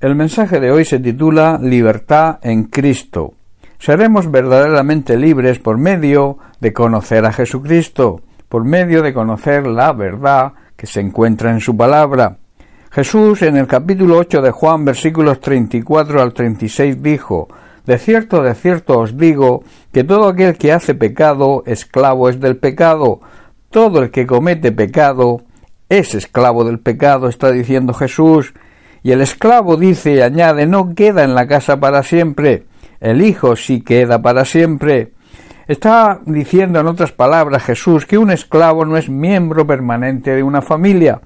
El mensaje de hoy se titula Libertad en Cristo. Seremos verdaderamente libres por medio de conocer a Jesucristo, por medio de conocer la verdad que se encuentra en su palabra. Jesús en el capítulo 8 de Juan versículos 34 al 36 dijo, De cierto, de cierto os digo, que todo aquel que hace pecado, esclavo es del pecado. Todo el que comete pecado, es esclavo del pecado, está diciendo Jesús. Y el esclavo dice y añade no queda en la casa para siempre, el hijo sí queda para siempre. Está diciendo en otras palabras Jesús que un esclavo no es miembro permanente de una familia,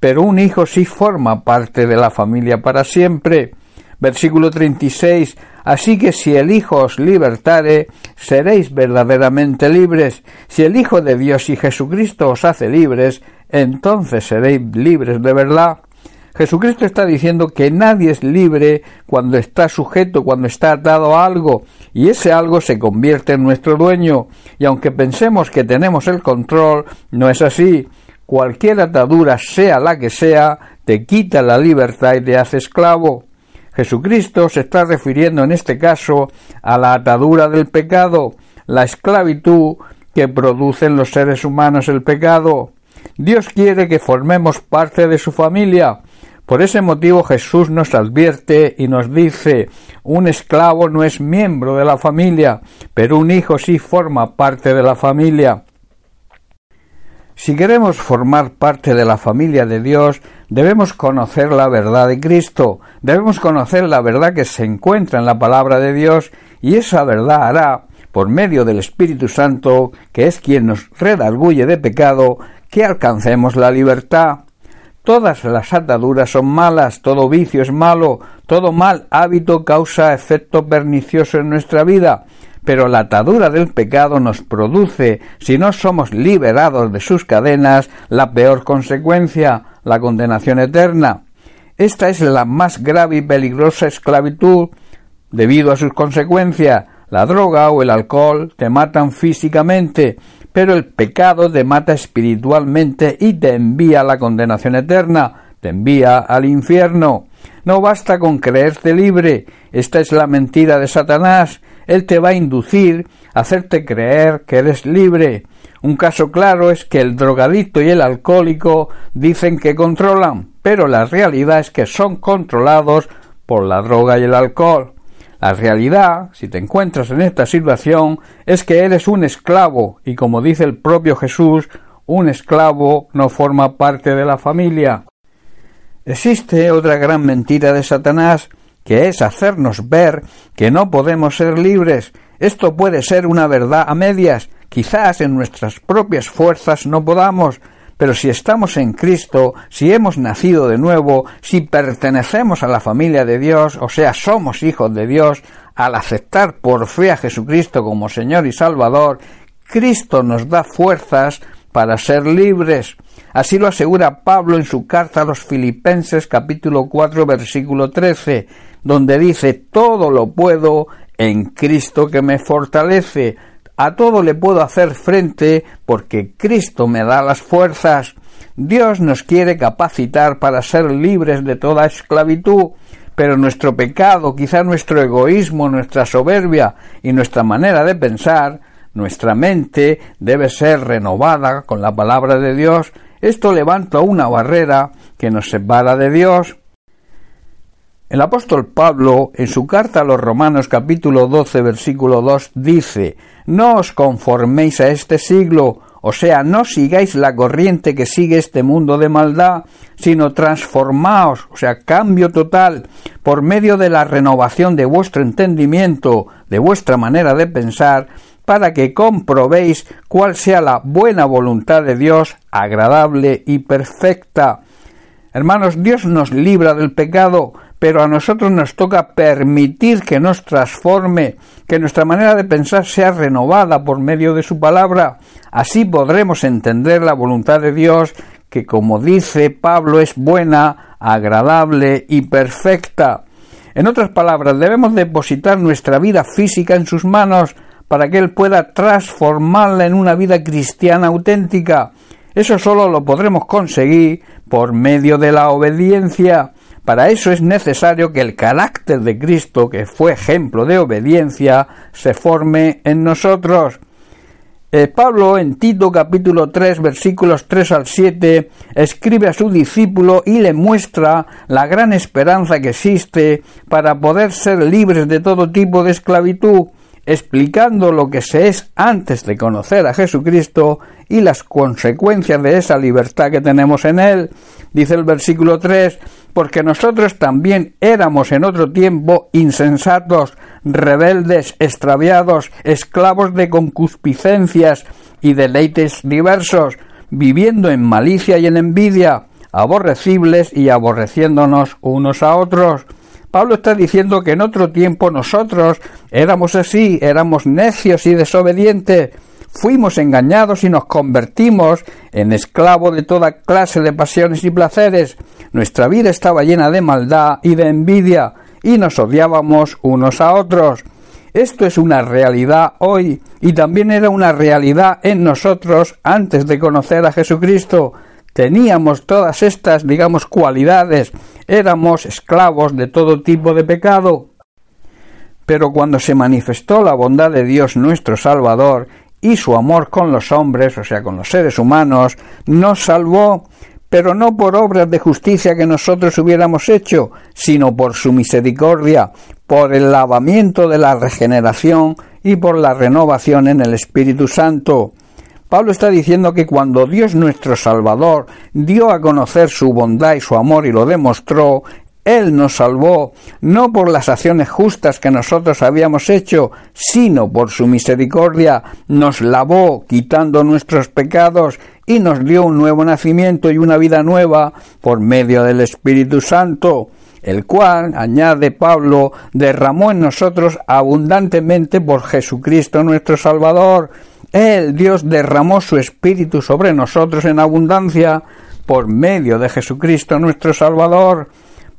pero un hijo sí forma parte de la familia para siempre. Versículo 36. Así que si el Hijo os libertare, seréis verdaderamente libres. Si el Hijo de Dios y Jesucristo os hace libres, entonces seréis libres de verdad. Jesucristo está diciendo que nadie es libre cuando está sujeto, cuando está atado a algo, y ese algo se convierte en nuestro dueño. Y aunque pensemos que tenemos el control, no es así. Cualquier atadura, sea la que sea, te quita la libertad y te hace esclavo. Jesucristo se está refiriendo en este caso a la atadura del pecado, la esclavitud que producen los seres humanos el pecado. Dios quiere que formemos parte de su familia, por ese motivo Jesús nos advierte y nos dice un esclavo no es miembro de la familia, pero un hijo sí forma parte de la familia. Si queremos formar parte de la familia de Dios, debemos conocer la verdad de Cristo, debemos conocer la verdad que se encuentra en la palabra de Dios, y esa verdad hará, por medio del Espíritu Santo, que es quien nos redarguye de pecado, que alcancemos la libertad. Todas las ataduras son malas, todo vicio es malo, todo mal hábito causa efecto pernicioso en nuestra vida, pero la atadura del pecado nos produce, si no somos liberados de sus cadenas, la peor consecuencia, la condenación eterna. Esta es la más grave y peligrosa esclavitud debido a sus consecuencias. La droga o el alcohol te matan físicamente, pero el pecado te mata espiritualmente y te envía a la condenación eterna, te envía al infierno. No basta con creerte libre, esta es la mentira de Satanás, él te va a inducir a hacerte creer que eres libre. Un caso claro es que el drogadicto y el alcohólico dicen que controlan, pero la realidad es que son controlados por la droga y el alcohol. La realidad, si te encuentras en esta situación, es que eres un esclavo y como dice el propio Jesús, un esclavo no forma parte de la familia. Existe otra gran mentira de Satanás, que es hacernos ver que no podemos ser libres. Esto puede ser una verdad a medias. Quizás en nuestras propias fuerzas no podamos, pero si estamos en Cristo, si hemos nacido de nuevo, si pertenecemos a la familia de Dios, o sea, somos hijos de Dios, al aceptar por fe a Jesucristo como Señor y Salvador, Cristo nos da fuerzas para ser libres. Así lo asegura Pablo en su carta a los Filipenses capítulo 4 versículo 13, donde dice todo lo puedo en Cristo que me fortalece a todo le puedo hacer frente porque Cristo me da las fuerzas. Dios nos quiere capacitar para ser libres de toda esclavitud, pero nuestro pecado, quizá nuestro egoísmo, nuestra soberbia y nuestra manera de pensar, nuestra mente debe ser renovada con la palabra de Dios. Esto levanta una barrera que nos separa de Dios. El apóstol Pablo, en su carta a los Romanos capítulo 12 versículo 2, dice, No os conforméis a este siglo, o sea, no sigáis la corriente que sigue este mundo de maldad, sino transformaos, o sea, cambio total, por medio de la renovación de vuestro entendimiento, de vuestra manera de pensar, para que comprobéis cuál sea la buena voluntad de Dios, agradable y perfecta. Hermanos, Dios nos libra del pecado, pero a nosotros nos toca permitir que nos transforme, que nuestra manera de pensar sea renovada por medio de su palabra. Así podremos entender la voluntad de Dios, que como dice Pablo es buena, agradable y perfecta. En otras palabras, debemos depositar nuestra vida física en sus manos para que Él pueda transformarla en una vida cristiana auténtica. Eso solo lo podremos conseguir por medio de la obediencia Para eso es necesario que el carácter de Cristo, que fue ejemplo de obediencia, se forme en nosotros. Eh, Pablo en Tito capítulo 3 versículos 3 al 7 escribe a su discípulo y le muestra la gran esperanza que existe para poder ser libres de todo tipo de esclavitud, explicando lo que se es antes de conocer a Jesucristo y las consecuencias de esa libertad que tenemos en Él. Dice el versículo 3, porque nosotros también éramos en otro tiempo insensatos, rebeldes, extraviados, esclavos de concupiscencias y deleites diversos, viviendo en malicia y en envidia, aborrecibles y aborreciéndonos unos a otros. Pablo está diciendo que en otro tiempo nosotros éramos así, éramos necios y desobedientes, fuimos engañados y nos convertimos en esclavos de toda clase de pasiones y placeres. Nuestra vida estaba llena de maldad y de envidia, y nos odiábamos unos a otros. Esto es una realidad hoy y también era una realidad en nosotros antes de conocer a Jesucristo. Teníamos todas estas, digamos, cualidades. Éramos esclavos de todo tipo de pecado. Pero cuando se manifestó la bondad de Dios nuestro Salvador y su amor con los hombres, o sea, con los seres humanos, nos salvó, pero no por obras de justicia que nosotros hubiéramos hecho, sino por su misericordia, por el lavamiento de la regeneración y por la renovación en el Espíritu Santo. Pablo está diciendo que cuando Dios nuestro Salvador dio a conocer su bondad y su amor y lo demostró, él nos salvó no por las acciones justas que nosotros habíamos hecho, sino por su misericordia, nos lavó quitando nuestros pecados y nos dio un nuevo nacimiento y una vida nueva por medio del Espíritu Santo, el cual, añade Pablo, derramó en nosotros abundantemente por Jesucristo nuestro Salvador. Él, Dios, derramó su Espíritu sobre nosotros en abundancia por medio de Jesucristo nuestro Salvador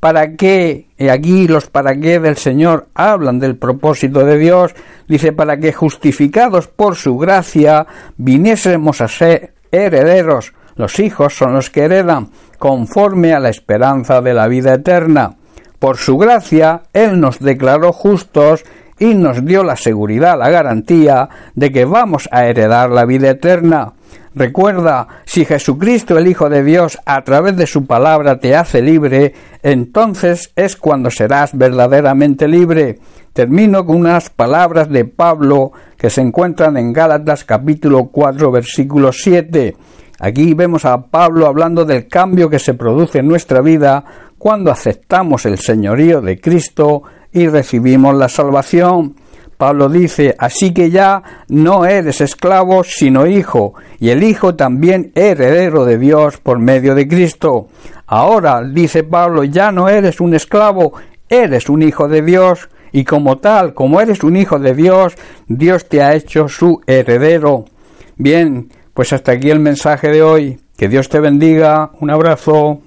para qué, y aquí los para qué del Señor hablan del propósito de Dios, dice para que justificados por su gracia viniésemos a ser herederos, los hijos son los que heredan, conforme a la esperanza de la vida eterna. Por su gracia, Él nos declaró justos y nos dio la seguridad, la garantía de que vamos a heredar la vida eterna. Recuerda, si Jesucristo el Hijo de Dios a través de su palabra te hace libre, entonces es cuando serás verdaderamente libre. Termino con unas palabras de Pablo que se encuentran en Gálatas capítulo 4 versículo 7. Aquí vemos a Pablo hablando del cambio que se produce en nuestra vida cuando aceptamos el señorío de Cristo y recibimos la salvación. Pablo dice, así que ya no eres esclavo, sino hijo, y el hijo también heredero de Dios por medio de Cristo. Ahora, dice Pablo, ya no eres un esclavo, eres un hijo de Dios, y como tal, como eres un hijo de Dios, Dios te ha hecho su heredero. Bien, pues hasta aquí el mensaje de hoy. Que Dios te bendiga. Un abrazo.